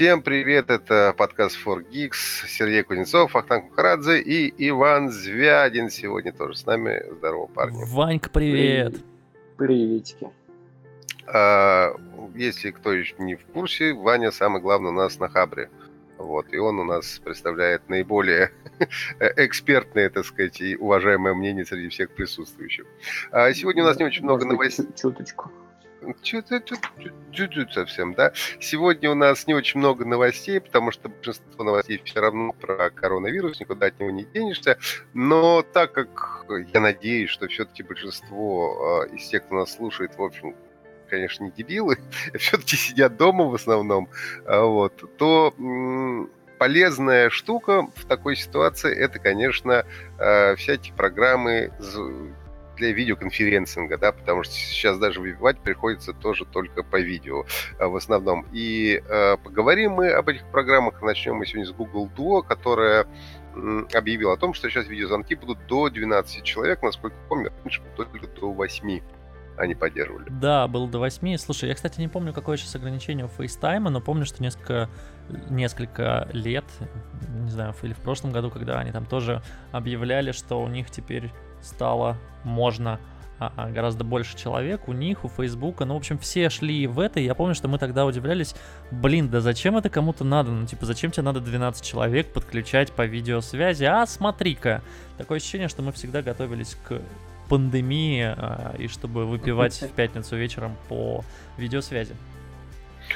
Всем привет, это подкаст 4Geeks, Сергей Кузнецов, Ахтанг Махарадзе и Иван Звядин сегодня тоже с нами. Здорово, парни. Ванька, привет. Приветики. А, если кто еще не в курсе, Ваня самый главный у нас на Хабре. Вот, и он у нас представляет наиболее экспертное, так сказать, и уважаемое мнение среди всех присутствующих. А сегодня у нас не очень много новостей. Чуточку. Чуть-чуть совсем, да. Сегодня у нас не очень много новостей, потому что большинство новостей все равно про коронавирус, никуда от него не денешься. Но так как я надеюсь, что все-таки большинство э, из тех, кто нас слушает, в общем, конечно, не дебилы, все-таки сидят дома в основном, а, вот, то полезная штука в такой ситуации это, конечно, э, всякие программы для видеоконференцинга, да, потому что сейчас даже выбивать приходится тоже только по видео э, в основном. И э, поговорим мы об этих программах. Начнем мы сегодня с Google Duo, которая объявила о том, что сейчас видеозвонки будут до 12 человек, насколько помню, раньше только до 8 они поддерживали. Да, было до 8. Слушай, я, кстати, не помню, какое сейчас ограничение у FaceTime, но помню, что несколько, несколько лет, не знаю, или в прошлом году, когда они там тоже объявляли, что у них теперь стало можно а, а, гораздо больше человек, у них, у Фейсбука, ну, в общем, все шли в это, и я помню, что мы тогда удивлялись, блин, да зачем это кому-то надо, ну, типа, зачем тебе надо 12 человек подключать по видеосвязи, а, смотри-ка, такое ощущение, что мы всегда готовились к пандемии, а, и чтобы выпивать в пятницу вечером по видеосвязи.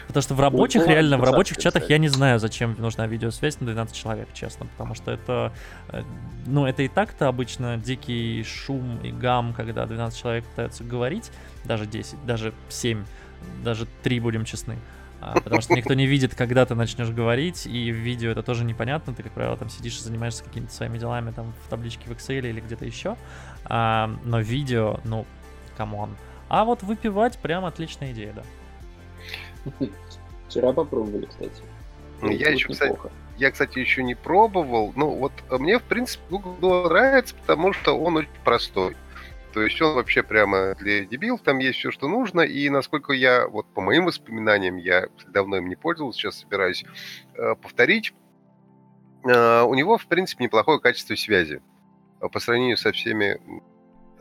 Потому что в рабочих, реально, в рабочих чатах я не знаю, зачем нужна видеосвязь на 12 человек, честно. Потому что это, э, ну, это и так-то обычно дикий шум и гам, когда 12 человек пытаются говорить, даже 10, даже 7, даже 3, будем честны. А, потому что никто не видит, когда ты начнешь говорить, и в видео это тоже непонятно. Ты, как правило, там сидишь и занимаешься какими-то своими делами там в табличке в Excel или где-то еще. А, но видео, ну, come on. А вот выпивать прям отличная идея, да. Вчера попробовали, кстати. Ну, я еще, кстати, я, кстати, еще не пробовал. Ну, вот мне, в принципе, Google нравится, потому что он очень простой. То есть он вообще прямо для дебилов, там есть все, что нужно, и насколько я, вот по моим воспоминаниям, я давно им не пользовался, сейчас собираюсь э, повторить, э, у него, в принципе, неплохое качество связи по сравнению со всеми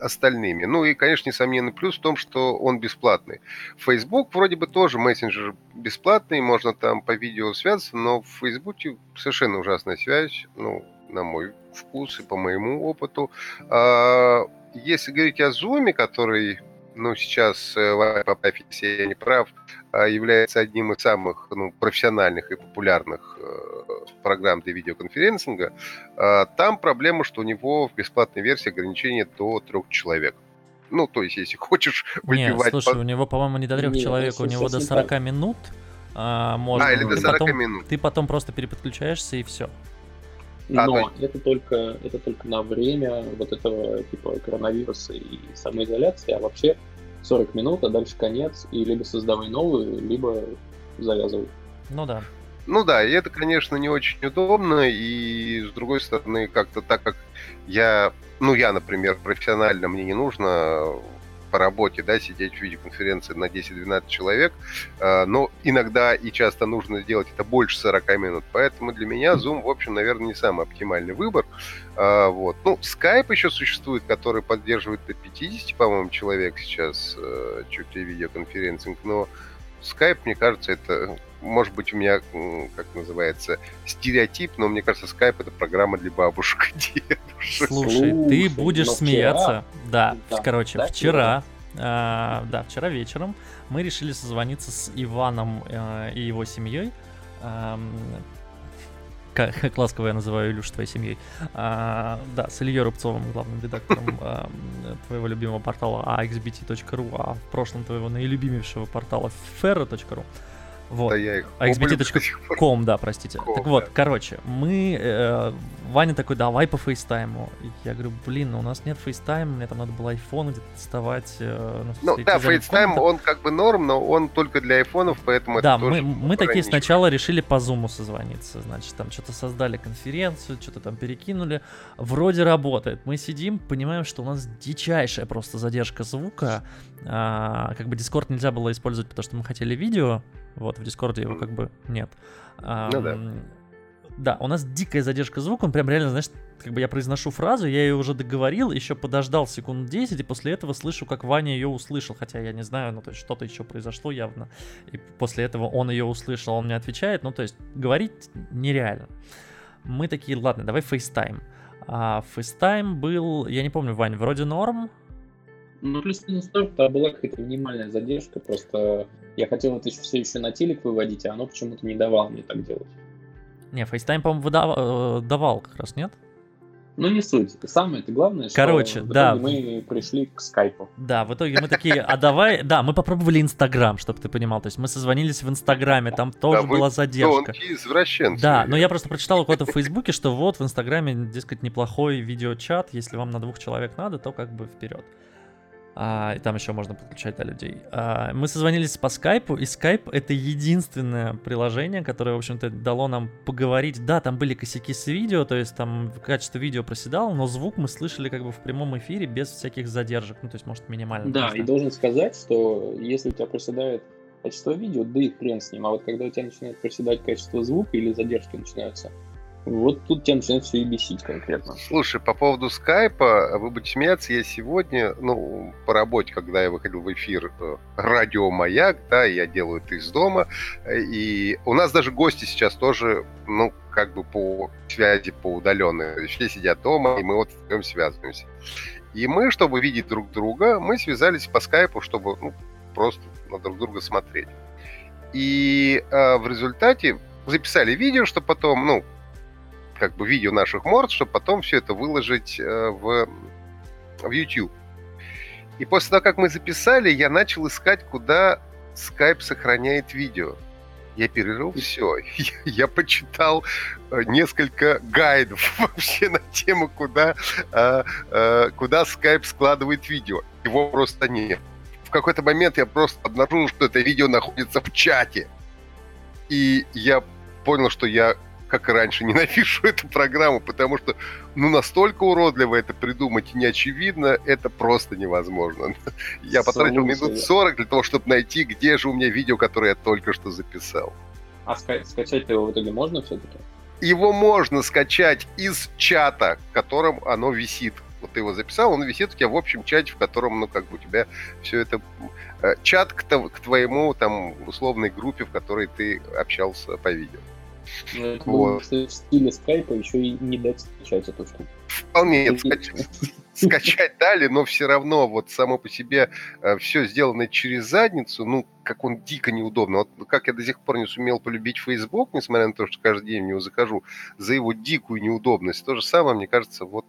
остальными. Ну и, конечно, несомненный плюс в том, что он бесплатный. Facebook вроде бы тоже мессенджер бесплатный, можно там по видео связаться, но в Facebook совершенно ужасная связь, ну, на мой вкус и по моему опыту. А, если говорить о Zoom, который ну, сейчас, э, поправьте, если я не прав, а, является одним из самых ну, профессиональных и популярных э, программ для видеоконференцинга, а, там проблема, что у него в бесплатной версии ограничение до трех человек. Ну, то есть, если хочешь выпивать... Нет, слушай, по... у него, по-моему, не до трех человек, у него до 40 так. минут а, можно. А, или до 40 потом, минут. Ты потом просто переподключаешься и все. А, Но есть... это только это только на время вот этого типа коронавируса и самоизоляции, а вообще 40 минут, а дальше конец, и либо создавай новую, либо завязывай. Ну да. Ну да, и это, конечно, не очень удобно, и с другой стороны, как-то так как я, ну я, например, профессионально, мне не нужно по работе, да, сидеть в видеоконференции на 10-12 человек, э, но иногда и часто нужно сделать это больше 40 минут, поэтому для меня Zoom, в общем, наверное, не самый оптимальный выбор, э, вот. Ну, Skype еще существует, который поддерживает до 50, по-моему, человек сейчас, э, чуть ли видеоконференцинг, но Skype, мне кажется, это может быть, у меня, как называется, стереотип, но мне кажется, Skype это программа для бабушек и дедушек. Слушай, ты будешь смеяться. Да, да, короче, да, вчера, а, да, вчера вечером мы решили созвониться с Иваном э, и его семьей. Э, как, как ласково я называю Илюш твоей семьей. А, да, с Ильей Рубцовым, главным редактором а, твоего любимого портала axbt.ru, а в прошлом твоего наилюбимейшего портала ferro.ru. Вот. Да я их iXBT.com, да, простите. Com, так вот, да. короче, мы... Э, Ваня такой, давай по FaceTime у. Я говорю, блин, ну у нас нет FaceTime а, мне там надо было iPhone где-то доставать. Э, ну, ну да, FaceTime, он как бы норм, но он только для айфонов, поэтому да, это мы, мы такие сначала решили по зуму созвониться. Значит, там что-то создали конференцию, что-то там перекинули. Вроде работает. Мы сидим, понимаем, что у нас дичайшая просто задержка звука. А, как бы Discord нельзя было использовать, потому что мы хотели видео Вот, в Дискорде его как бы нет. Ну да. Да, у нас дикая задержка звука, он прям реально, знаешь, как бы я произношу фразу, я ее уже договорил, еще подождал секунд 10, и после этого слышу, как Ваня ее услышал, хотя я не знаю, ну, то есть что-то еще произошло явно, и после этого он ее услышал, он мне отвечает, ну, то есть говорить нереально. Мы такие, ладно, давай FaceTime. А FaceTime был, я не помню, Вань, вроде норм, ну, плюс-минус там была какая-то минимальная задержка, просто я хотел это все еще на телек выводить, а оно почему-то не давало мне так делать. Не, FaceTime, по-моему, выдавал, э, давал как раз, нет? Ну, не суть. Самое это главное, Короче, что да. мы пришли к скайпу. Да, в итоге мы такие, а давай... Да, мы попробовали Инстаграм, чтобы ты понимал. То есть мы созвонились в Инстаграме, там тоже да, была задержка. извращенцы. Да, но я просто прочитал у кого-то в Фейсбуке, что вот в Инстаграме, дескать, неплохой видеочат. Если вам на двух человек надо, то как бы вперед. А, и там еще можно подключать да, людей. А, мы созвонились по скайпу, и скайп это единственное приложение, которое, в общем-то, дало нам поговорить. Да, там были косяки с видео, то есть там качество видео проседало, но звук мы слышали как бы в прямом эфире без всяких задержек, ну то есть может минимально. Да, и должен сказать, что если у тебя проседает качество видео, да и хрен с ним, а вот когда у тебя начинает проседать качество звука или задержки начинаются, вот тут тебя начинает все и бесить конкретно. Слушай, по поводу скайпа, вы будете смеяться, я сегодня, ну, по работе, когда я выходил в эфир э, радио «Маяк», да, я делаю это из дома, и у нас даже гости сейчас тоже, ну, как бы по связи, по удаленной. Все сидят дома, и мы вот вдвоем связываемся. И мы, чтобы видеть друг друга, мы связались по скайпу, чтобы, ну, просто на друг друга смотреть. И э, в результате записали видео, что потом, ну, как бы видео наших морд, чтобы потом все это выложить э, в, в YouTube. И после того, как мы записали, я начал искать, куда Skype сохраняет видео. Я перерыл все. Я, я почитал э, несколько гайдов вообще на тему, куда, э, куда Skype складывает видео. Его просто нет. В какой-то момент я просто обнаружил, что это видео находится в чате. И я понял, что я как и раньше, ненавижу эту программу, потому что ну настолько уродливо это придумать и неочевидно, это просто невозможно. Я потратил минут 40 для того, чтобы найти, где же у меня видео, которое я только что записал. А ска- скачать его в итоге можно все-таки? Его можно скачать из чата, в котором оно висит. Вот ты его записал, он висит у тебя в общем чате, в котором, ну, как бы у тебя все это... Э, чат к, к твоему, там, условной группе, в которой ты общался по видео. Ну, вот. в стиле скайпа еще и не дать скачать эту штуку. Вполне нет, скачать, скачать дали, но все равно вот само по себе э, все сделано через задницу, ну, как он дико неудобно. Вот как я до сих пор не сумел полюбить Facebook, несмотря на то, что каждый день в него захожу, за его дикую неудобность. То же самое, мне кажется, вот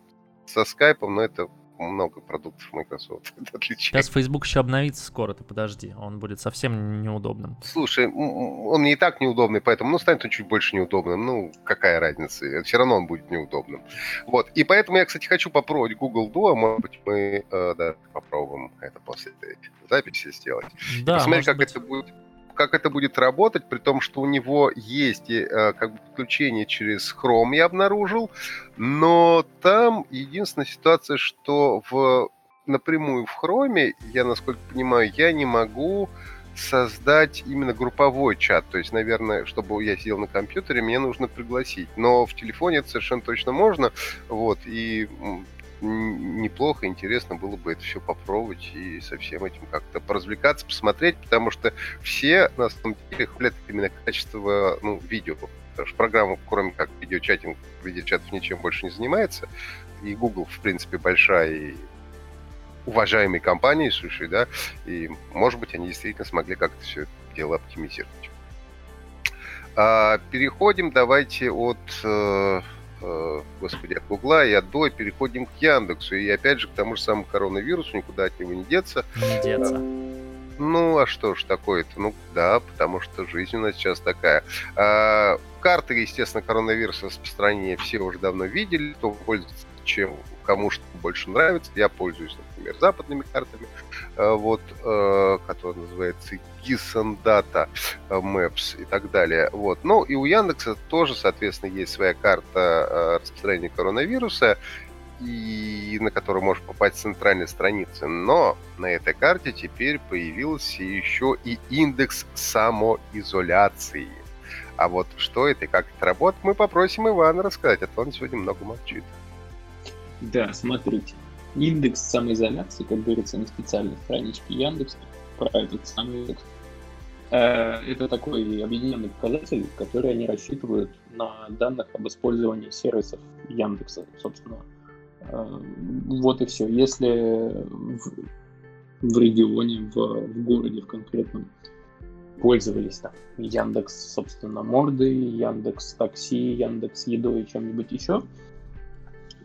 со скайпом, но это много продуктов Microsoft Сейчас Facebook еще обновится скоро, ты подожди, он будет совсем неудобным. Слушай, он не и так неудобный, поэтому, ну, станет он чуть больше неудобным, ну, какая разница, все равно он будет неудобным. Вот, и поэтому я, кстати, хочу попробовать Google Duo, может быть, мы, э, да, попробуем это после этой записи сделать. Да, Посмотреть, как быть. это будет как это будет работать, при том, что у него есть э, как бы подключение через Chrome, я обнаружил, но там единственная ситуация, что в напрямую в Chrome, я, насколько понимаю, я не могу создать именно групповой чат. То есть, наверное, чтобы я сидел на компьютере, мне нужно пригласить. Но в телефоне это совершенно точно можно. Вот, и неплохо, интересно было бы это все попробовать и со всем этим как-то поразвлекаться, посмотреть, потому что все на самом деле хвалят именно качество ну, видео. Потому что программа, кроме как видеочатинг, видеочатов ничем больше не занимается. И Google, в принципе, большая и уважаемой компании, слушай, да, и, может быть, они действительно смогли как-то все это дело оптимизировать. А, переходим, давайте от э, господи, от Гугла и от До переходим к Яндексу. И опять же к тому же самому коронавирусу, никуда от него не деться. Не деться. Ну, а что ж такое-то? Ну, да, потому что жизнь у нас сейчас такая. А, карты, естественно, коронавируса распространения все уже давно видели, кто пользуется чем кому что больше нравится. Я пользуюсь, например, западными картами, э, вот, э, которые называются GISN Data э, Maps и так далее. Вот. Ну и у Яндекса тоже, соответственно, есть своя карта распространения коронавируса. и на который можешь попасть с центральной страницы. Но на этой карте теперь появился еще и индекс самоизоляции. А вот что это и как это работает, мы попросим Ивана рассказать, а то он сегодня много молчит. Да, смотрите. Индекс самоизоляции, как говорится на специальной страничке Яндекса, про этот самый индекс, Э, это такой объединенный показатель, который они рассчитывают на данных об использовании сервисов Яндекса, собственно. Э, вот и все. Если в, в регионе, в, в городе в конкретном пользовались там Яндекс, собственно, морды, Яндекс такси, Яндекс едой и чем-нибудь еще,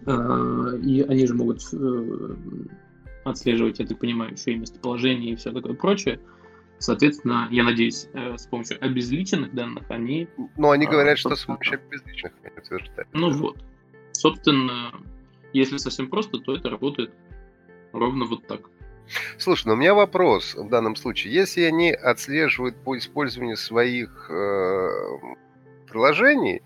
и они же могут отслеживать, я так понимаю, еще и местоположение и все такое прочее, Соответственно, я надеюсь, э, с помощью обезличенных данных они... Ну, они говорят, а, что с помощью обезличенных они утверждают. Ну вот. Собственно, если совсем просто, то это работает ровно вот так. Слушай, ну у меня вопрос в данном случае. Если они отслеживают по использованию своих э, приложений,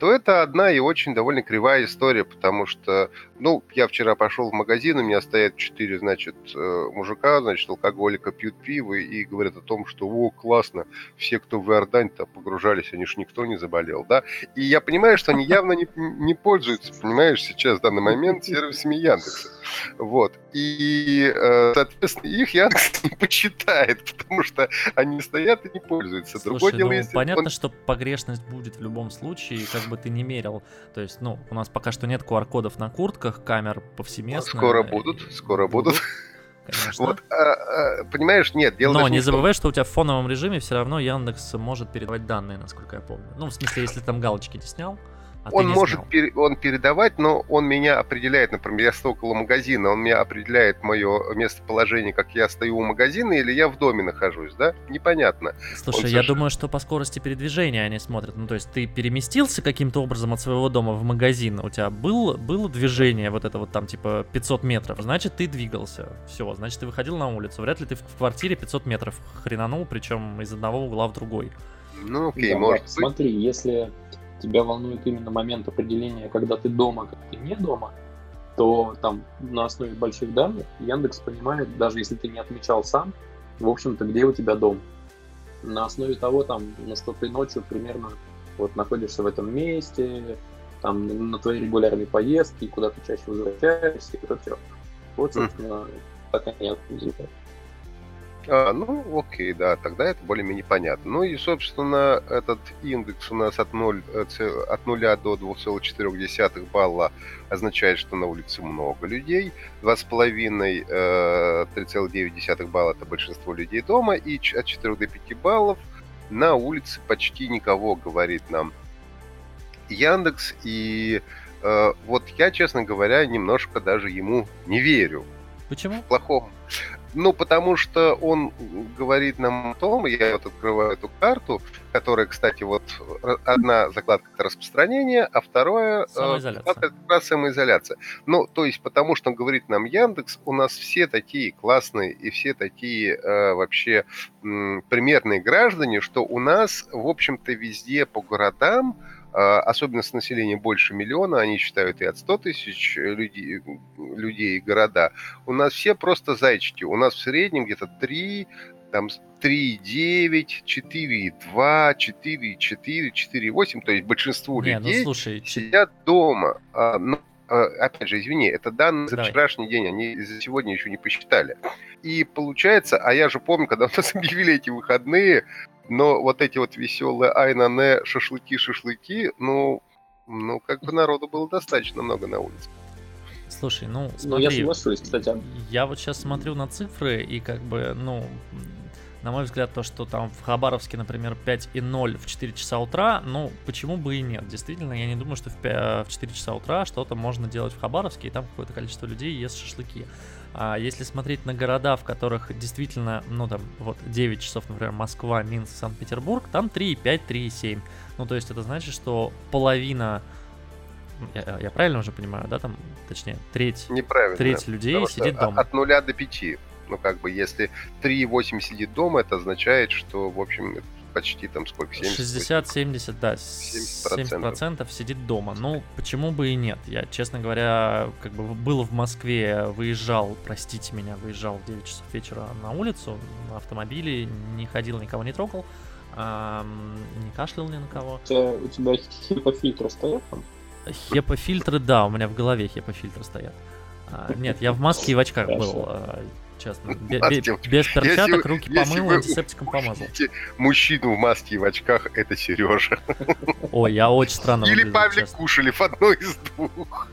то это одна и очень довольно кривая история, потому что, ну, я вчера пошел в магазин, у меня стоят четыре, значит, э, мужика, значит, алкоголика пьют пиво и говорят о том, что, о, классно, все, кто в Иордань-то погружались, они ж никто не заболел, да? И я понимаю, что они явно не, не пользуются, понимаешь, сейчас в данный момент сервисами Яндекса. Вот. И, э, соответственно, их Яндекс не почитает, потому что они стоят и не пользуются. Слушай, Другое дело, ну, если понятно, он... что погрешность будет в любом случае, как бы ты не мерил. То есть, ну, у нас пока что нет QR-кодов на куртках, камер повсеместно. Скоро будут, скоро будут. Конечно. Вот, а, а, понимаешь, нет, дело Но не, не забывай, что у тебя в фоновом режиме все равно Яндекс может передавать данные, насколько я помню. Ну, в смысле, если там галочки не снял, а он может пер, он передавать, но он меня определяет, например, я стою около магазина, он меня определяет мое местоположение, как я стою у магазина или я в доме нахожусь, да? Непонятно. Слушай, он я совершенно... думаю, что по скорости передвижения они смотрят. Ну, то есть ты переместился каким-то образом от своего дома в магазин, у тебя был, было движение вот это вот там типа 500 метров, значит ты двигался. Все, значит ты выходил на улицу. Вряд ли ты в квартире 500 метров хренанул, причем из одного угла в другой. Ну, окей, да, может быть. Смотри, если тебя волнует именно момент определения, когда ты дома, когда ты не дома, то там на основе больших данных Яндекс понимает, даже если ты не отмечал сам, в общем-то, где у тебя дом. На основе того, там, ну, что ты ночью примерно вот находишься в этом месте, там, на твоей регулярной поездке, куда ты чаще возвращаешься, и это все. Вот, собственно, mm. так они определяют. А, ну, окей, да, тогда это более-менее понятно. Ну и, собственно, этот индекс у нас от, 0, э, от 0 до 2,4 балла означает, что на улице много людей. 2,5, 3,9 э, балла это большинство людей дома. И от 4 до 5 баллов на улице почти никого, говорит нам Яндекс. И э, вот я, честно говоря, немножко даже ему не верю. Почему? В плохом. Ну, потому что он говорит нам о том, я вот открываю эту карту, которая, кстати, вот одна закладка это распространение, а второе э, закладка это как раз самоизоляция. Ну, то есть, потому что он говорит нам Яндекс, у нас все такие классные и все такие э, вообще м, примерные граждане, что у нас, в общем-то, везде по городам особенно с населением больше миллиона, они считают и от 100 тысяч людей, людей города, у нас все просто зайчики. У нас в среднем где-то 3, там 3,9, 4,2, 4,4, 4,8, то есть большинство Не, ну людей ну, слушай, сидят дома. А, но, а, опять же, извини, это данные за вчерашний день, они за сегодня еще не посчитали. И получается, а я же помню, когда у нас объявили эти выходные, но вот эти вот веселые айнане, шашлыки-шашлыки, ну, ну, как бы народу было достаточно много на улице. Слушай, ну, смотри, ну, я соглашусь, кстати. Я вот сейчас смотрю на цифры, и как бы, ну, на мой взгляд, то, что там в Хабаровске, например, 5 и 0 в 4 часа утра, ну, почему бы и нет? Действительно, я не думаю, что в 5, в 4 часа утра что-то можно делать в Хабаровске, и там какое-то количество людей ест шашлыки. А если смотреть на города, в которых действительно, ну там, вот 9 часов, например, Москва, Минск, Санкт-Петербург, там 3,5, 3,7. Ну, то есть это значит, что половина я, я правильно уже понимаю, да, там, точнее, треть, Неправильно, треть людей сидит дома. От нуля до пяти. Ну, как бы, если 3,8 сидит дома, это означает, что, в общем, почти там сколько, 60-70, да, 70%. 70% сидит дома. Ну, почему бы и нет? Я, честно говоря, как бы был в Москве, выезжал, простите меня, выезжал в 9 часов вечера на улицу на автомобиле, не ходил, никого не трогал, не кашлял ни на кого. У тебя, хипофильтры стоят там? Хепофильтры, да, у меня в голове хепофильтры стоят. А, нет, я в маске и в очках был. Честно. Без перчаток, руки помыл, антисептиком помазал. Мужчину в маске и в очках это Сережа. Ой, я очень странно Или Павлик Кушелев, одно из двух.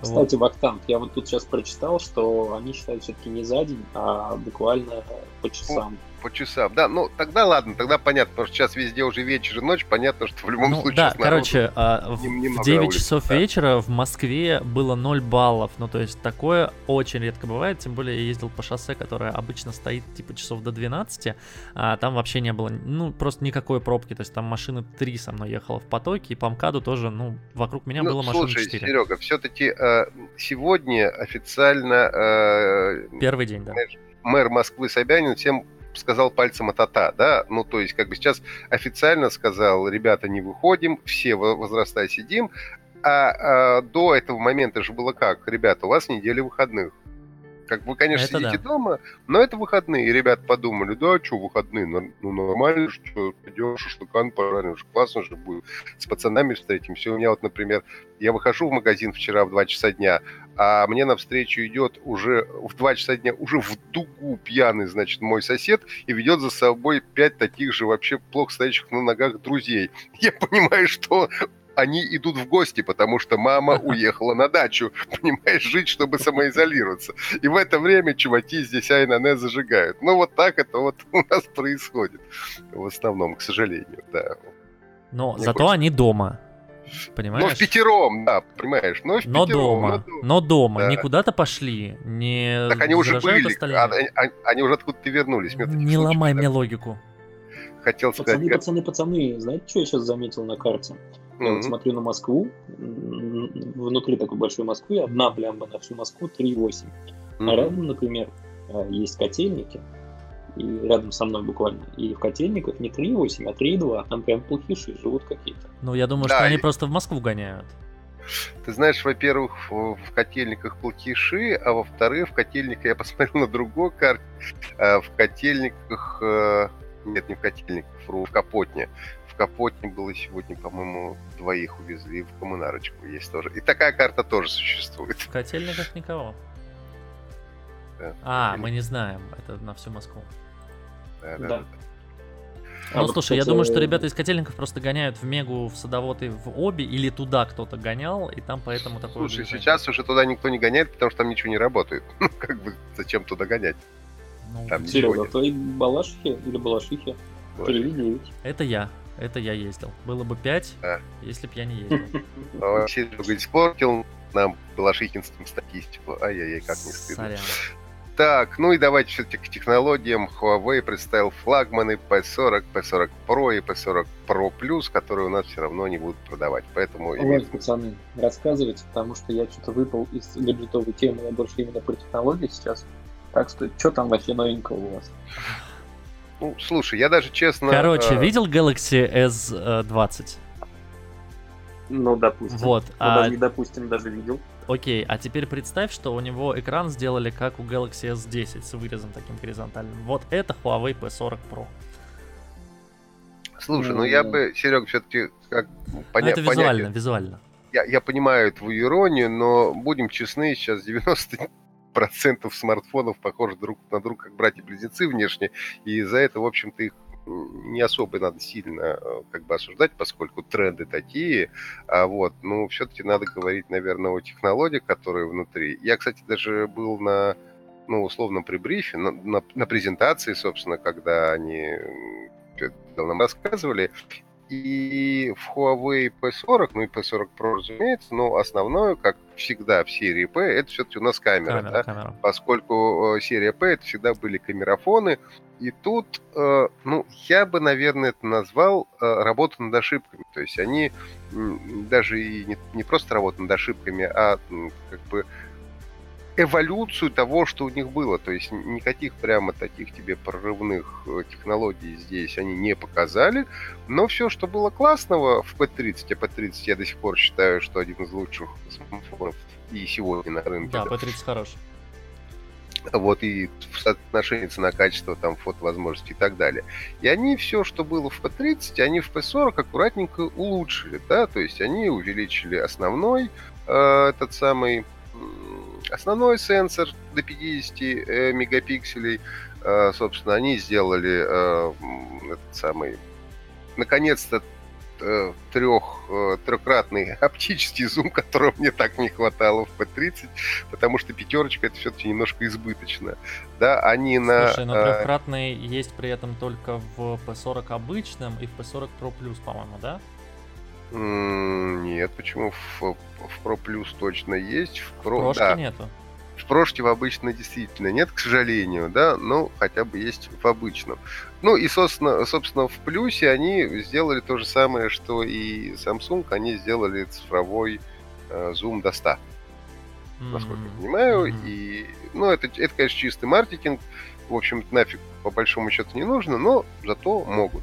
Кстати, Вахтанг, я вот тут сейчас прочитал, что они считают все-таки не за день, а буквально по часам по часам. Да, ну тогда ладно, тогда понятно, потому что сейчас везде уже вечер и ночь, понятно, что в любом ну, случае... Да, короче, а, в, в 9 улиц, часов да. вечера в Москве было 0 баллов, ну то есть такое очень редко бывает, тем более я ездил по шоссе, которое обычно стоит типа часов до 12, а там вообще не было, ну просто никакой пробки, то есть там машины 3 со мной ехало в потоке, и по МКАДу тоже, ну, вокруг меня ну, было машин слушай, 4. Серега, все-таки э, сегодня официально... Э, Первый день, да. Мэр Москвы Собянин всем сказал пальцем от ата, да, ну, то есть, как бы сейчас официально сказал, ребята, не выходим, все возраста сидим, а, а до этого момента же было как? Ребята, у вас неделя выходных. Как бы, конечно, это сидите да. дома, но это выходные. И ребят подумали, да, что выходные, ну, нормально, что пойдешь, шашлыкан пожарим, классно же будет, с пацанами встретимся. У меня вот, например, я выхожу в магазин вчера в 2 часа дня, а мне навстречу идет уже в 2 часа дня, уже в дугу пьяный, значит, мой сосед, и ведет за собой пять таких же вообще плохо стоящих на ногах друзей. Я понимаю, что они идут в гости, потому что мама уехала на дачу, понимаешь, жить, чтобы самоизолироваться. И в это время чуваки здесь Айнане зажигают. Ну, вот так это вот у нас происходит. В основном, к сожалению, да. Но Мне зато хочется... они дома. Понимаешь? Но в пятером, да, понимаешь. Но, в но пятером, дома. Но, но дома. Да. Не куда-то пошли, не Так они уже были, а, они, они уже откуда-то вернулись. Не ломай мне логику. Хотел сказать... Пацаны, пацаны, пацаны, знаете, что я сейчас заметил на карте? Я mm-hmm. вот смотрю на Москву, внутри такой большой Москвы, одна блямба на всю Москву 3,8. Mm-hmm. А рядом, например, э, есть котельники, и рядом со мной буквально. И в котельниках не 3,8, а 3,2, а там прям плохиши живут какие-то. Ну, я думаю, да, что и... они просто в Москву гоняют. Ты знаешь, во-первых, в, в котельниках плохиши, а во-вторых, в котельниках, я посмотрел на другой карте, а в котельниках, э, нет, не в котельниках, в Капотне, в Капотне было сегодня, по-моему, двоих увезли, в коммунарочку есть тоже. И такая карта тоже существует. В котельниках никого. Да, а, мы не знаем, это на всю Москву. Да, да. да. Ну, а слушай, я думаю, что ребята из котельников просто гоняют в Мегу, в Садовод и в Оби, или туда кто-то гонял, и там поэтому такое... Слушай, движение. сейчас уже туда никто не гоняет, потому что там ничего не работает. Ну, как бы, зачем туда гонять? Ну, там Серега, твои балашихи или балашихи? Балашихи. Это я. Это я ездил. Было бы 5, а. если бы я не ездил. Вообще, испортил нам Балашихинским статистику. Ай-яй-яй, как не стыдно. Сорян. Так, ну и давайте все-таки к технологиям. Huawei представил флагманы P40, P40 Pro и P40 Pro Plus, которые у нас все равно не будут продавать. Поэтому... Ой, имеет... пацаны, рассказывайте, потому что я что-то выпал из гаджетовой темы, я больше именно про технологии сейчас. Так что, что там вообще новенького у вас? Ну, слушай, я даже честно... Короче, э... видел Galaxy S20? Ну, допустим. Вот. Ну, а... даже, допустим, даже видел. Окей, а теперь представь, что у него экран сделали как у Galaxy S10 с вырезом таким горизонтальным. Вот это Huawei P40 Pro. Слушай, ну я бы, Серег, все-таки как поня- это визуально, понятие. визуально. Я, я понимаю твою иронию, но будем честны, сейчас 90 процентов смартфонов похожи друг на друга как братья-близнецы внешне, и за это, в общем-то, их не особо надо сильно э, как бы осуждать, поскольку тренды такие, а вот, ну, все-таки надо говорить, наверное, о технологиях, которые внутри. Я, кстати, даже был на, ну, условно, при брифе, на, на, на презентации, собственно, когда они нам рассказывали, и в Huawei P40, ну и P40 Pro, разумеется, но основное, как всегда в серии P, это все-таки у нас камера, камера, да? камера. поскольку э, серия P это всегда были камерафоны, и тут, э, ну, я бы, наверное, это назвал э, работу над ошибками. То есть они даже и не, не просто работа над ошибками, а как бы эволюцию того, что у них было. То есть никаких прямо таких тебе прорывных э, технологий здесь они не показали. Но все, что было классного в P30, а P30 я до сих пор считаю, что один из лучших смартфонов и сегодня на рынке. Да, P30 хорош. Вот, и в соотношении цена-качество, там, фотовозможности и так далее. И они все, что было в P30, они в P40 аккуратненько улучшили, да, то есть они увеличили основной э, этот самый основной сенсор до 50 э, мегапикселей. Э, собственно, они сделали э, этот самый, наконец-то, трех, трехкратный оптический зум, которого мне так не хватало в P30, потому что пятерочка это все-таки немножко избыточно. Да, они на... Слушай, но трехкратный есть при этом только в P40 обычном и в P40 Pro Plus, по-моему, да? Нет, почему в, в Pro Plus точно есть, в Pro... В прошке да. нету. В прошке в обычно действительно нет, к сожалению, да, но хотя бы есть в обычном. Ну и, собственно, собственно, в плюсе они сделали то же самое, что и Samsung, они сделали цифровой э, зум до 100. Насколько я понимаю. Mm-hmm. И, ну, это, это, конечно, чистый маркетинг. В общем, нафиг по большому счету не нужно, но зато могут.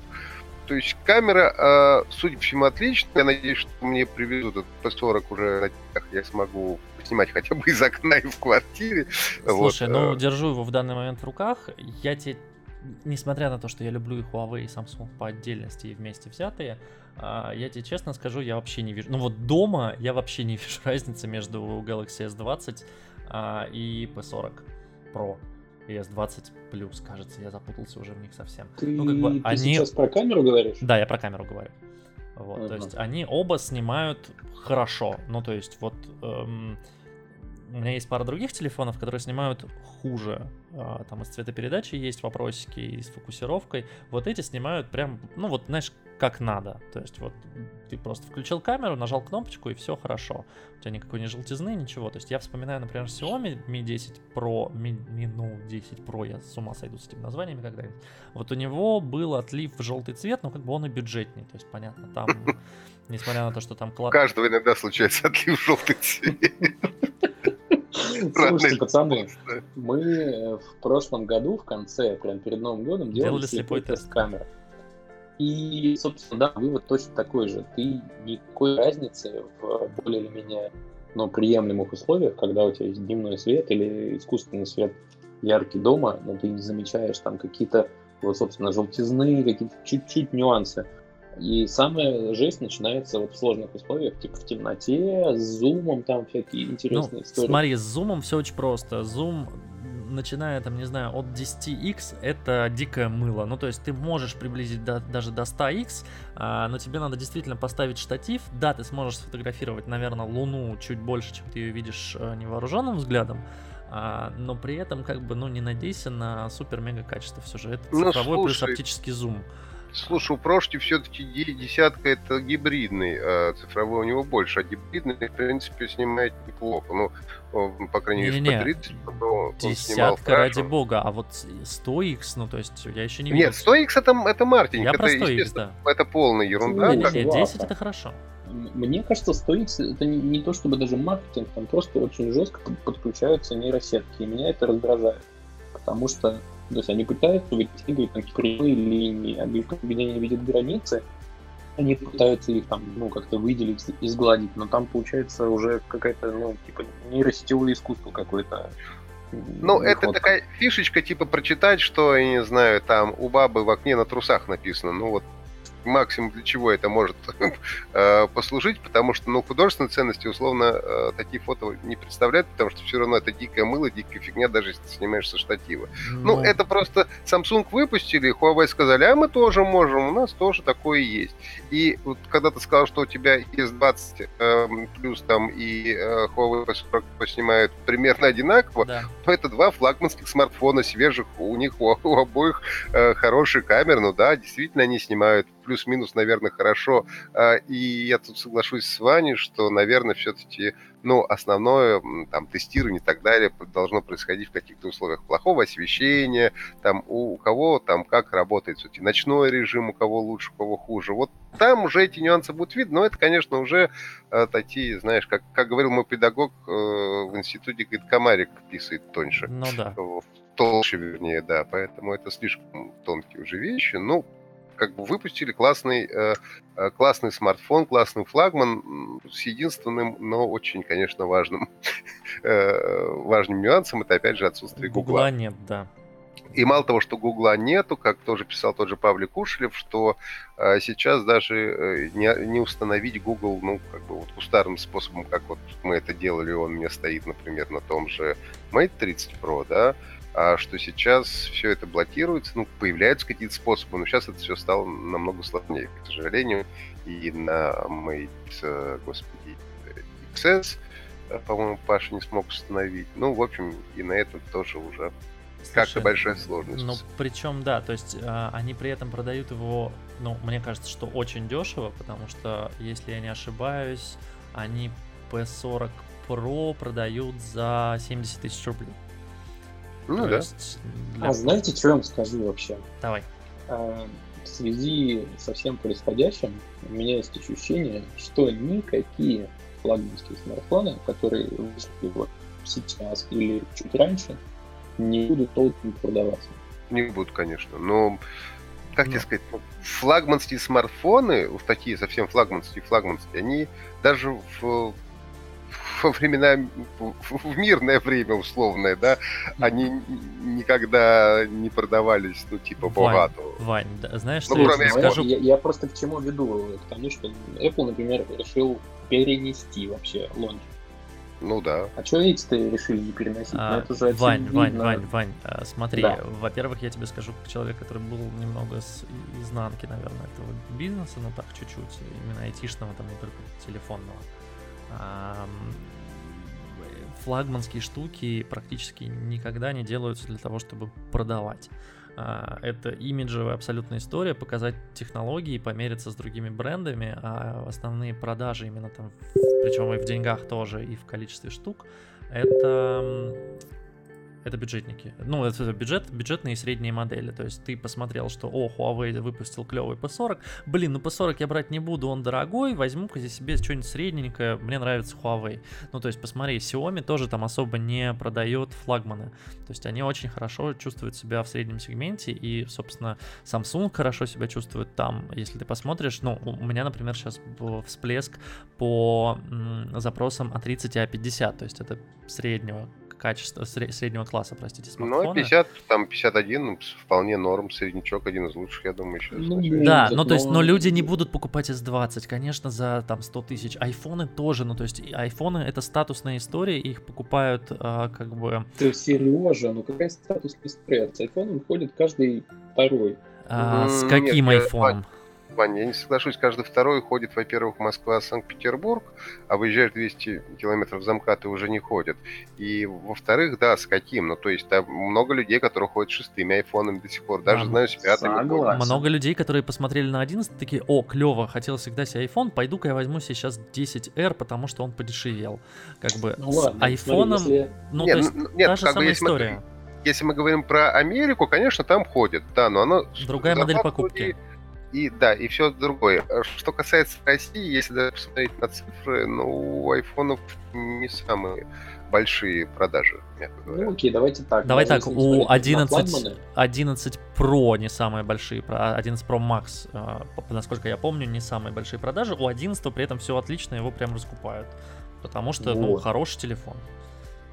То есть камера, э, судя по всему, отличная. Я надеюсь, что мне привезут этот P40 уже, я смогу снимать хотя бы из окна и в квартире. Слушай, вот. ну э. держу его в данный момент в руках. Я тебе, несмотря на то, что я люблю и Huawei, и Samsung по отдельности и вместе взятые, а, я тебе честно скажу, я вообще не вижу. Ну вот дома я вообще не вижу разницы между Galaxy S20 а, и P40 Pro и S20 Plus, кажется, я запутался уже в них совсем. Ты, ну, как бы ты они... сейчас про камеру говоришь? Да, я про камеру говорю. Вот, uh-huh. то есть они оба снимают хорошо. Ну, то есть вот эм, у меня есть пара других телефонов, которые снимают хуже. А, там из цветопередачи есть вопросики, и с фокусировкой. Вот эти снимают прям, ну вот, знаешь, как надо. То есть вот ты просто включил камеру, нажал кнопочку, и все хорошо. У тебя никакой не желтизны, ничего. То есть я вспоминаю, например, Xiaomi Mi 10 Pro, Mi, Mi Note 10 Pro, я с ума сойду с этими названиями когда-нибудь. Вот у него был отлив в желтый цвет, но как бы он и бюджетный. То есть, понятно, там, несмотря на то, что там... У каждого иногда случается отлив в желтый цвет. Слушайте, пацаны, мы э, в прошлом году, в конце, прям перед Новым годом, делали, делали слепой тест камер. И, собственно, да, вывод точно такой же. Ты никакой разницы в более или менее но приемлемых условиях, когда у тебя есть дневной свет или искусственный свет яркий дома, но ты не замечаешь там какие-то, вот, собственно, желтизны, какие-то чуть-чуть нюансы. И самая жесть начинается вот в сложных условиях, типа в темноте, с зумом, там всякие интересные ну, истории. Смотри, с зумом все очень просто. Зум начиная, там, не знаю, от 10x, это дикое мыло. Ну, то есть ты можешь приблизить до, даже до 100x, а, но тебе надо действительно поставить штатив. Да, ты сможешь сфотографировать, наверное, Луну чуть больше, чем ты ее видишь а, невооруженным взглядом, а, но при этом, как бы, ну, не надейся на супер-мега качество все же. Это ну, цифровой ну, плюс оптический зум. Слушай, у Прошки все-таки десятка это гибридный, а цифровой у него больше, а гибридный, в принципе, снимает неплохо. Ну, по крайней мере, не, не. по 30 Десятка ради бога, а вот 100x, ну, то есть я еще не видел. Нет, 100x это, это Мартин. Я это, про 100x, да. Это полная ерунда. Не, не, не, 10 это хорошо. Мне кажется, 100x это не, не то чтобы даже маркетинг, там просто очень жестко подключаются нейросетки, и меня это раздражает. Потому что то есть они пытаются вытягивать там кривые линии, они, где они видят границы, они пытаются их там, ну, как-то выделить и сгладить, но там получается уже какая-то, ну, типа, нейросетевое искусство какое-то. Ну, это вот. такая фишечка, типа, прочитать, что, я не знаю, там у бабы в окне на трусах написано. Ну, вот максимум для чего это может э, послужить, потому что, ну, художественной ценности, условно, э, такие фото не представляют, потому что все равно это дикое мыло, дикая фигня, даже если ты снимаешь со штатива. Ну, ну это просто Samsung выпустили, Huawei сказали, а мы тоже можем, у нас тоже такое есть. И вот когда ты сказал, что у тебя S20 э, плюс там и э, Huawei P40 снимают примерно одинаково, да. то это два флагманских смартфона свежих, у них у, у обоих э, хорошие камеры, ну да, действительно они снимают плюс-минус, наверное, хорошо. А, и я тут соглашусь с Ваней, что, наверное, все-таки ну, основное, там, тестирование и так далее должно происходить в каких-то условиях плохого освещения, там, у, у кого там как работает все-таки ночной режим, у кого лучше, у кого хуже. Вот там уже эти нюансы будут видны, но это, конечно, уже э, такие, знаешь, как, как говорил мой педагог э, в институте, говорит, комарик писает тоньше. Ну да. Толще, вернее, да, поэтому это слишком тонкие уже вещи. Ну, как бы выпустили классный, э, э, классный смартфон, классный флагман с единственным, но очень, конечно, важным, э, важным нюансом, это опять же отсутствие Гугла. Гугла нет, да. И мало того, что Гугла нету, как тоже писал тот же Павлик Кушелев, что э, сейчас даже э, не, не установить Google, ну, как бы вот кустарным способом, как вот мы это делали, он мне стоит, например, на том же Mate 30 Pro, да, а что сейчас все это блокируется, ну, появляются какие-то способы, но сейчас это все стало намного сложнее, к сожалению, и на Mate, э, господи, XS, э, по-моему, Паша не смог установить. Ну, в общем, и на этом тоже уже как-то большая сложность. Ну, причем, да, то есть э, они при этом продают его, ну, мне кажется, что очень дешево, потому что, если я не ошибаюсь, они P40 Pro продают за 70 тысяч рублей. Ну, да. Есть для... А знаете, что я вам скажу вообще? Давай. А, в связи со всем происходящим у меня есть ощущение, что никакие флагманские смартфоны, которые вышли вот сейчас или чуть раньше, не будут толком продаваться. Не будут, конечно, но как тебе сказать, ну, флагманские смартфоны, в такие совсем флагманские, флагманские, они даже в во времена, в мирное время условное, да, они никогда не продавались, ну, типа, богато. Вань, да, знаешь, ну, что я скажу? Я, я просто к чему веду? К тому, что Apple, например, решил перенести вообще лонч. Ну да. А что эти-то решили не переносить? А, ну, это же Вань, Вань, Вань, Вань, а, смотри, да. во-первых, я тебе скажу, как человек, который был немного с изнанки, наверное, этого бизнеса, но так чуть-чуть, именно айтишного, там, не только телефонного флагманские штуки практически никогда не делаются для того, чтобы продавать. А, это имиджевая абсолютная история, показать технологии, помериться с другими брендами, а основные продажи именно там, причем и в деньгах тоже, и в количестве штук, это это бюджетники. Ну, это бюджет, бюджетные и средние модели. То есть ты посмотрел, что, о, Huawei выпустил клевый P40. Блин, ну P40 я брать не буду, он дорогой, возьму-ка здесь себе что-нибудь средненькое, мне нравится Huawei. Ну, то есть посмотри, Xiaomi тоже там особо не продает флагманы. То есть они очень хорошо чувствуют себя в среднем сегменте, и, собственно, Samsung хорошо себя чувствует там. Если ты посмотришь, ну, у меня, например, сейчас всплеск по м, запросам A30 и A50, то есть это среднего качества, среднего класса, простите, ну, смартфона. Ну, 50, там 51, вполне норм, среднячок, один из лучших, я думаю, сейчас. Ну, да, ну то есть, но люди не будут покупать S20, конечно, за там 100 тысяч. Айфоны тоже, ну то есть, айфоны это статусная история, их покупают а, как бы... Ты Сережа, ну какая статусная история? С айфоном ходит каждый второй. А, с каким Нет, айфоном? Я плане. Я не соглашусь, каждый второй ходит, во-первых, Москва-Санкт-Петербург, а выезжаешь 200 километров за МКАД и уже не ходят. И, во-вторых, да, с каким? Ну, то есть там много людей, которые ходят с шестыми айфонами до сих пор, даже, да, знаю, с пятыми. Много людей, которые посмотрели на 11, такие, о, клево, хотел всегда себе iPhone, пойду-ка я возьму сейчас 10R, потому что он подешевел. Как бы ну, с ладно, айфоном, если... ну, нет, то есть нет, та же самая бы, история. Мы, если мы говорим про Америку, конечно, там ходит, да, но оно... Другая модель покупки. Людей и да, и все другое. Что касается России, если даже посмотреть на цифры, ну, у айфонов не самые большие продажи, мягко говоря. Ну окей, давайте так. Давай так, у 11, 11 Pro не самые большие, 11 Pro Max, а, насколько я помню, не самые большие продажи. У 11 при этом все отлично, его прям раскупают. Потому что, ну, вот. ну, хороший телефон.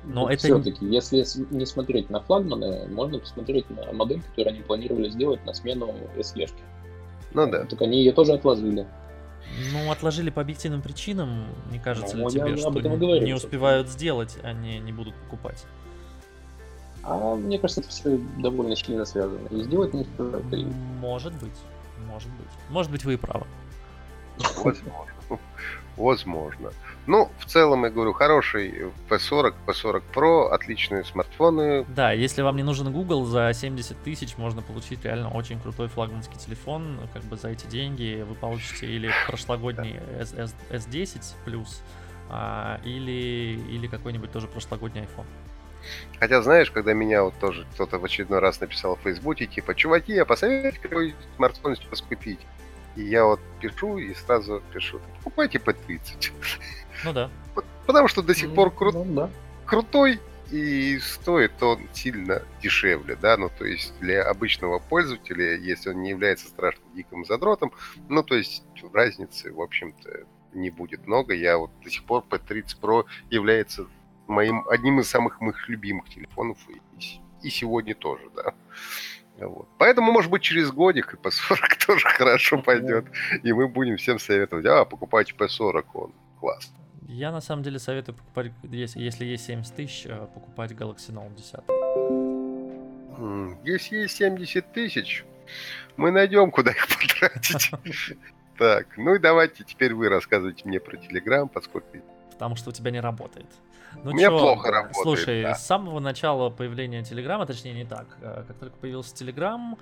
Но ну, это все-таки, если не смотреть на флагманы, можно посмотреть на модель, которую они планировали сделать на смену S-лешки. Ну да. Так они ее тоже отложили. Ну, отложили по объективным причинам, не кажется ну, ли тебе, что не, говорю, не успевают сделать, они не будут покупать? А мне кажется, это все довольно сильно связано. И сделать не успевают. Может быть, может быть. Может быть, вы и правы. Возможно. Ну, в целом, я говорю, хороший P40, P40 Pro, отличные смартфоны. Да, если вам не нужен Google, за 70 тысяч можно получить реально очень крутой флагманский телефон. Как бы за эти деньги вы получите или прошлогодний S, S, S10 плюс, а, или, или какой-нибудь тоже прошлогодний iPhone. Хотя, знаешь, когда меня вот тоже кто-то в очередной раз написал в Фейсбуке, типа, чуваки, а посоветуйте какой смартфон сейчас купить. И я вот пишу и сразу пишу, покупайте по 30. Ну да. Потому что до сих пор кру... ну, да. крутой и стоит он сильно дешевле, да, ну, то есть для обычного пользователя, если он не является страшно диким задротом, ну, то есть разницы, в общем-то, не будет много. Я вот до сих пор P30 Pro является моим одним из самых моих любимых телефонов и, и сегодня тоже, да. Поэтому, может быть, через годик и P40 тоже хорошо пойдет. И мы будем всем советовать, а, покупайте P40, он класс. Я на самом деле советую покупать, если, если есть 70 тысяч, э, покупать Galaxy Note 10. Если есть 70 тысяч, мы найдем, куда их потратить. Так, ну и давайте теперь вы рассказывайте мне про Telegram, поскольку... Потому что у тебя не работает. Ну, у меня чё, плохо работает. Слушай, да. с самого начала появления Телеграма, точнее не так, э, как только появился Телеграм,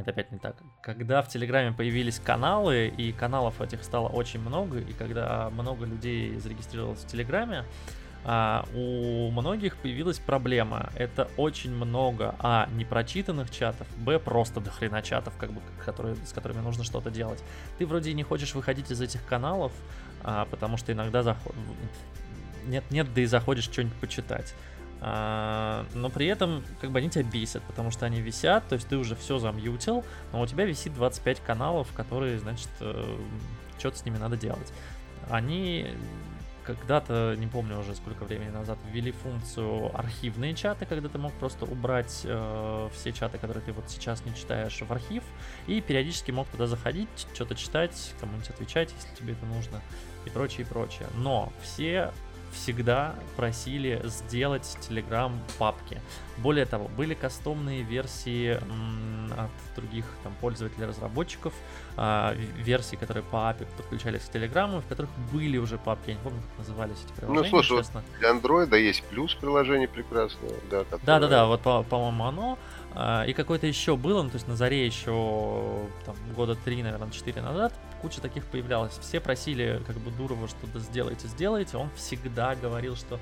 это опять не так. Когда в Телеграме появились каналы, и каналов этих стало очень много, и когда много людей зарегистрировалось в Телеграме, а, у многих появилась проблема. Это очень много, а, непрочитанных чатов, б, просто дохрена чатов, как бы, которые, с которыми нужно что-то делать. Ты вроде не хочешь выходить из этих каналов, а, потому что иногда заход... нет-нет, да и заходишь что-нибудь почитать. А, но при этом как бы они тебя бесят, потому что они висят, то есть ты уже все замьютил, но у тебя висит 25 каналов, которые, значит, э, что-то с ними надо делать. Они когда-то, не помню уже сколько времени назад, ввели функцию архивные чаты, когда ты мог просто убрать э, все чаты, которые ты вот сейчас не читаешь в архив, и периодически мог туда заходить, что-то читать, кому-нибудь отвечать, если тебе это нужно, и прочее, и прочее. Но все всегда просили сделать Telegram папки. Более того, были кастомные версии от других там, пользователей, разработчиков, э, версии, которые по API подключались к Telegram, в которых были уже папки. Я не помню, как назывались эти ну, приложения, Ну, слушай, честно. для Android есть плюс приложение прекрасное. Да, которое... да, да, да, вот, по- по-моему, оно. А, и какое-то еще было, ну, то есть на заре еще там, года три, наверное, четыре назад, куча таких появлялась. Все просили как бы Дурова что-то сделайте, сделайте. Он всегда говорил, что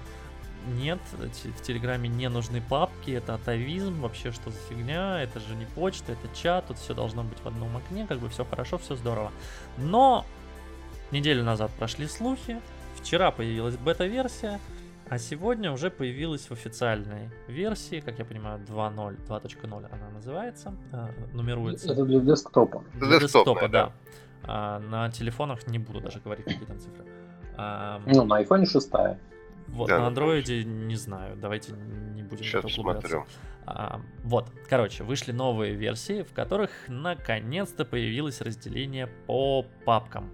нет, в Телеграме не нужны папки, это атовизм, вообще что за фигня, это же не почта, это чат, тут все должно быть в одном окне, как бы все хорошо, все здорово. Но неделю назад прошли слухи, вчера появилась бета-версия, а сегодня уже появилась в официальной версии, как я понимаю, 2.0, 2.0 она называется, э, нумеруется. Это для десктопа. Для десктопа, да. А, на телефонах не буду даже говорить, какие там цифры. А, ну, на iPhone шестая. Вот, да, на андроиде не знаю, давайте не будем Сейчас смотрю. А, вот, короче, вышли новые версии, в которых наконец-то появилось разделение по папкам.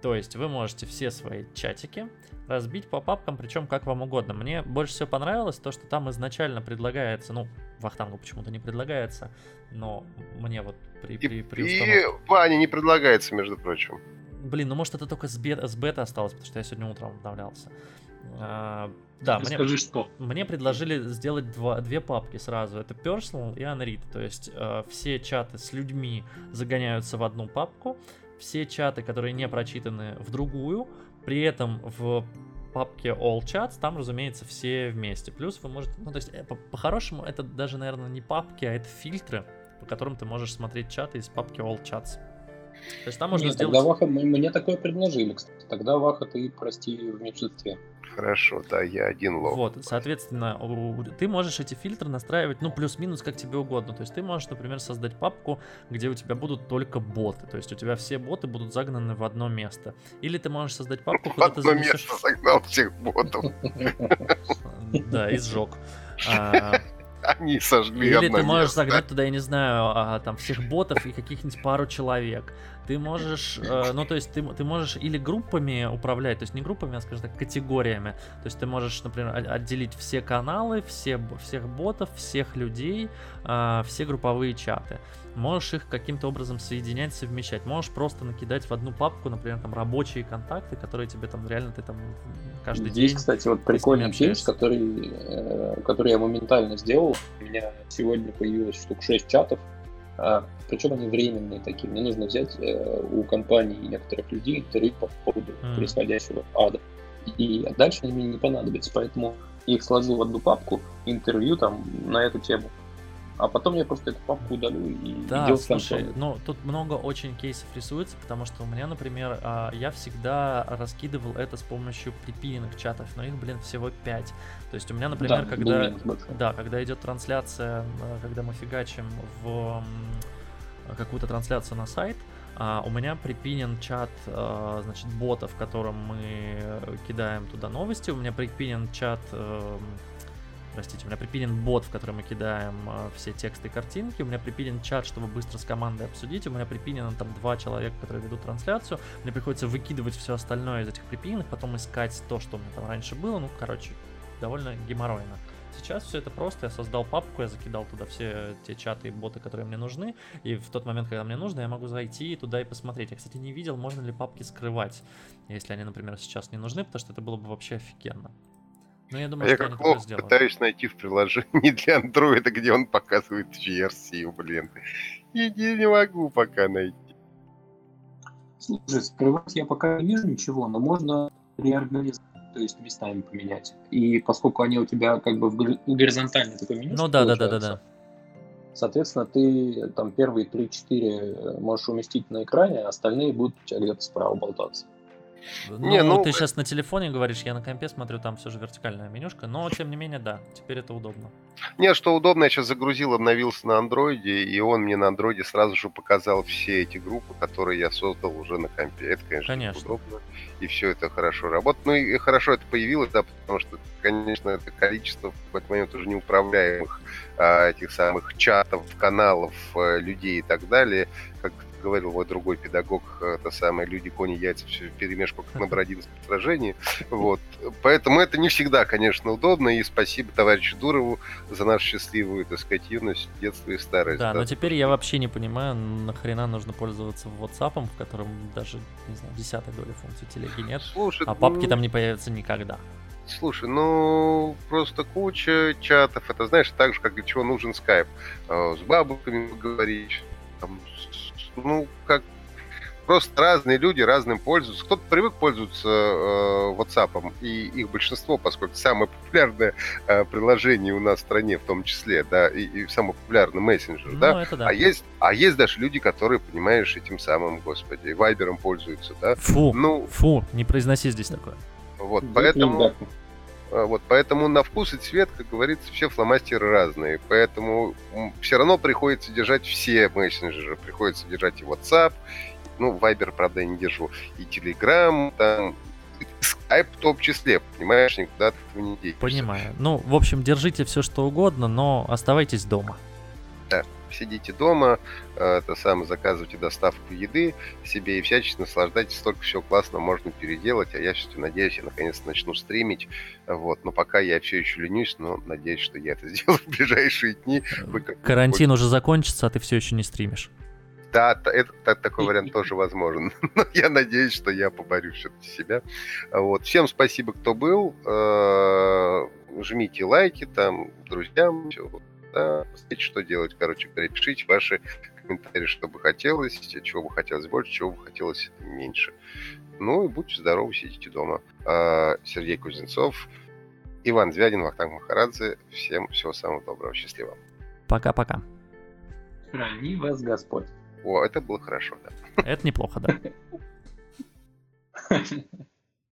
То есть вы можете все свои чатики разбить по папкам, причем как вам угодно. Мне больше всего понравилось то, что там изначально предлагается, ну, Вахтангу почему-то не предлагается, но мне вот при, при, при установке... И Ване не предлагается, между прочим. Блин, ну может это только с, бет, с бета осталось, потому что я сегодня утром обновлялся. А, да, мне, скажи, что. Мне предложили сделать два, две папки сразу. Это Personal и Unread. То есть э, все чаты с людьми загоняются в одну папку, все чаты, которые не прочитаны, в другую. При этом в папке All Chats там, разумеется, все вместе. Плюс вы можете... Ну, то есть, э, по-хорошему, это даже, наверное, не папки, а это фильтры, по которым ты можешь смотреть чаты из папки All Chats. То есть там можно Нет, сделать... Тогда Ваха, мне такое предложили, кстати. Тогда Ваха, ты прости в меньшинстве. Хорошо, да, я один лог. Вот, соответственно, ты можешь эти фильтры настраивать, ну, плюс-минус, как тебе угодно. То есть ты можешь, например, создать папку, где у тебя будут только боты. То есть у тебя все боты будут загнаны в одно место. Или ты можешь создать папку, куда ты занесешь... место загнал всех ботов. Да, и сжег. А, Они сожгли Или ты можешь место. загнать туда, я не знаю, а, там всех ботов и каких-нибудь пару человек. ты можешь, э, ну то есть ты, ты можешь или группами управлять, то есть не группами, а скажем так, категориями. То есть ты можешь, например, отделить все каналы, все, всех ботов, всех людей, э, все групповые чаты. Можешь их каким-то образом соединять, совмещать. Можешь просто накидать в одну папку, например, там рабочие контакты, которые тебе там реально ты там каждый Здесь, день. Здесь, кстати, вот прикольный кейс, который, э, который я моментально сделал. У меня сегодня появилось штук 6 чатов, а, причем они временные такие. Мне нужно взять э, у компании некоторых людей интервью по поводу mm. происходящего ада. И дальше они мне не понадобятся, поэтому их сложил в одну папку, интервью там на эту тему а потом я просто эту папку удалю и да, делаю слушай, ну тут много очень кейсов рисуется, потому что у меня, например, а, я всегда раскидывал это с помощью припиненных чатов, но их, блин, всего 5. То есть у меня, например, да, когда, да, когда идет трансляция, когда мы фигачим в какую-то трансляцию на сайт, Uh, у меня припинен чат, uh, значит, бота, в котором мы кидаем туда новости. У меня припинен чат uh, простите, у меня припилен бот, в который мы кидаем э, все тексты и картинки, у меня припилен чат, чтобы быстро с командой обсудить, у меня припилено там два человека, которые ведут трансляцию, мне приходится выкидывать все остальное из этих припиленных, потом искать то, что у меня там раньше было, ну, короче, довольно геморройно. Сейчас все это просто, я создал папку, я закидал туда все те чаты и боты, которые мне нужны, и в тот момент, когда мне нужно, я могу зайти туда и посмотреть. Я, кстати, не видел, можно ли папки скрывать, если они, например, сейчас не нужны, потому что это было бы вообще офигенно. Ну, я думаю, а что я как лох пытаюсь найти в приложении для андроида, где он показывает версию, блин. И не могу пока найти. Слушай, скрывать я пока не вижу ничего, но можно реорганизовать, то есть местами поменять. И поскольку они у тебя как бы в горизонтальной такой меню, ну да, да, да, да, да. Соответственно, ты там первые 3-4 можешь уместить на экране, а остальные будут у тебя где-то справа болтаться. Ну, не, ну, ты сейчас на телефоне говоришь, я на компе смотрю, там все же вертикальная менюшка, но тем не менее, да, теперь это удобно. Не, что удобно, я сейчас загрузил, обновился на андроиде, и он мне на андроиде сразу же показал все эти группы, которые я создал уже на компе. Это, конечно, конечно. удобно, и все это хорошо работает. Ну и хорошо это появилось, да, потому что, конечно, это количество в этот момент уже неуправляемых а, этих самых чатов, каналов, а, людей и так далее, как говорил мой другой педагог, это самое, люди, кони, яйца, все перемешку, как на Бородинском сражении. Вот. Поэтому это не всегда, конечно, удобно, и спасибо товарищу Дурову за нашу счастливую, так сказать, юность, детство и старость. Да, да. но теперь я вообще не понимаю, нахрена нужно пользоваться WhatsApp, в котором даже, не знаю, десятой доли функции телеги нет, Слушай, а папки ну... там не появятся никогда. Слушай, ну просто куча чатов. Это знаешь, так же, как для чего нужен скайп. С бабушками говорить, там, ну, как просто разные люди разным пользуются. Кто-то привык пользоваться э, WhatsApp, и их большинство, поскольку самое популярное э, приложение у нас в стране, в том числе, да, и, и самый популярный мессенджер, ну, да? да. А есть, а есть даже люди, которые, понимаешь, этим самым, господи, вайбером пользуются, да? Фу, ну, фу, не произноси здесь такое. Вот, поэтому... А, вот, поэтому на вкус и цвет, как говорится, все фломастеры разные. Поэтому все равно приходится держать все мессенджеры. Приходится держать и WhatsApp, ну, Viber, правда, я не держу, и Telegram, там, Skype в том числе, понимаешь, никуда этого не денешься. Понимаю. Ну, в общем, держите все, что угодно, но оставайтесь дома. Сидите дома, э, это самое, заказывайте доставку еды себе и всячески наслаждайтесь, столько всего классно можно переделать, а я все надеюсь, я наконец начну стримить, вот, но пока я все еще ленюсь, но надеюсь, что я это сделаю в ближайшие дни. Карантин уже закончится, а ты все еще не стримишь. Да, это, такой вариант тоже возможен. Но я надеюсь, что я поборю все-таки себя. Вот. Всем спасибо, кто был. Э, жмите лайки там, друзьям. Все да, знаете, что делать, короче говоря, пишите ваши комментарии, что бы хотелось, чего бы хотелось больше, чего бы хотелось меньше. Ну и будьте здоровы, сидите дома. А, Сергей Кузнецов, Иван Звягин, Вахтанг Махарадзе. Всем всего самого доброго, счастливо. Пока-пока. Храни вас Господь. О, это было хорошо, да. Это неплохо, да.